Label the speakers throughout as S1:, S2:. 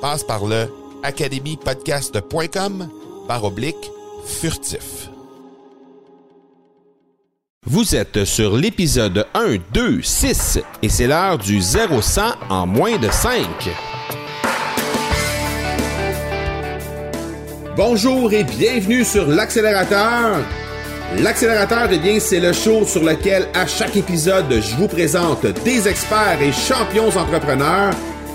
S1: Passe par le academypodcast.com par oblique furtif.
S2: Vous êtes sur l'épisode 1, 2, 6 et c'est l'heure du 0-100 en moins de 5. Bonjour et bienvenue sur l'accélérateur. L'accélérateur, eh bien, c'est le show sur lequel à chaque épisode, je vous présente des experts et champions entrepreneurs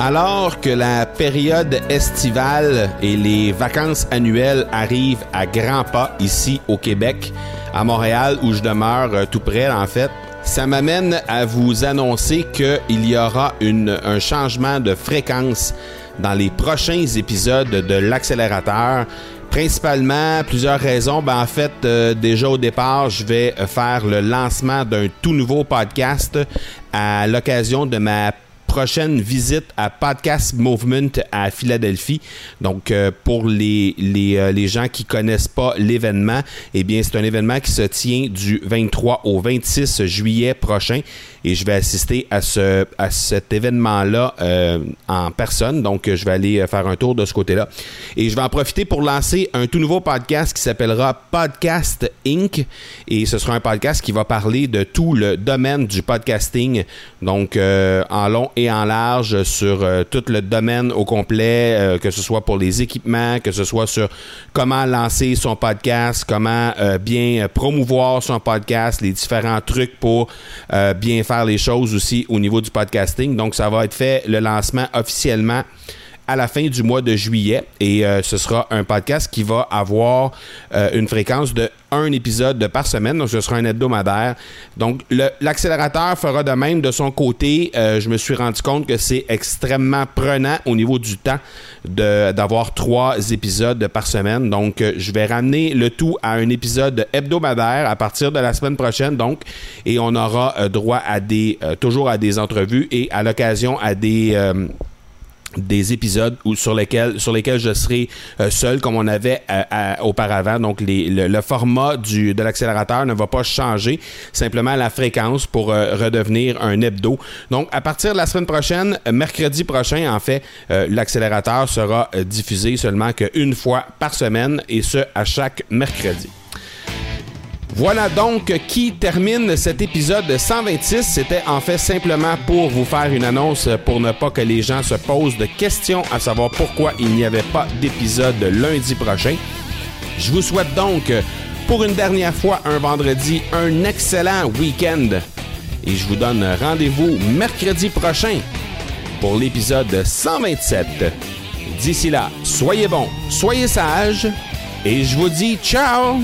S2: Alors que la période estivale et les vacances annuelles arrivent à grands pas ici au Québec, à Montréal où je demeure euh, tout près en fait, ça m'amène à vous annoncer qu'il y aura un changement de fréquence dans les prochains épisodes de l'accélérateur. Principalement, plusieurs raisons. Ben, en fait, euh, déjà au départ, je vais faire le lancement d'un tout nouveau podcast à l'occasion de ma prochaine visite à Podcast Movement à Philadelphie. Donc, euh, pour les, les, euh, les, gens qui connaissent pas l'événement, eh bien, c'est un événement qui se tient du 23 au 26 juillet prochain et je vais assister à, ce, à cet événement-là euh, en personne. Donc, je vais aller faire un tour de ce côté-là. Et je vais en profiter pour lancer un tout nouveau podcast qui s'appellera Podcast Inc. Et ce sera un podcast qui va parler de tout le domaine du podcasting. Donc, en long et en large sur euh, tout le domaine au complet, euh, que ce soit pour les équipements, que ce soit sur comment lancer son podcast, comment euh, bien promouvoir son podcast, les différents trucs pour bien faire les choses aussi au niveau du podcasting. Donc, ça va être fait le lancement officiellement à la fin du mois de juillet et euh, ce sera un podcast qui va avoir euh, une fréquence de un épisode par semaine, donc ce sera un hebdomadaire. Donc l'accélérateur fera de même de son côté. Euh, je me suis rendu compte que c'est extrêmement prenant au niveau du temps d'avoir trois épisodes par semaine. Donc je vais ramener le tout à un épisode hebdomadaire à partir de la semaine prochaine. Donc et on aura droit à des toujours à des entrevues et à l'occasion à des des épisodes où, sur lesquels sur lesquels je serai euh, seul comme on avait euh, auparavant. Donc le, format de l'accélérateur ne va pas changer. Simplement la fréquence pour euh, redevenir un hebdo. Donc à partir de la semaine prochaine mercredi prochain en fait l'accélérateur sera diffusé seulement qu'une fois par semaine et ce à chaque mercredi voilà donc qui termine cet épisode 126. C'était en fait simplement pour vous faire une annonce pour ne pas que les gens se posent de questions à savoir pourquoi il n'y avait pas d'épisode lundi prochain. Je vous souhaite donc pour une dernière fois un vendredi un excellent week-end et je vous donne rendez-vous mercredi prochain pour l'épisode 127. D'ici là, soyez bons, soyez sages et je vous dis ciao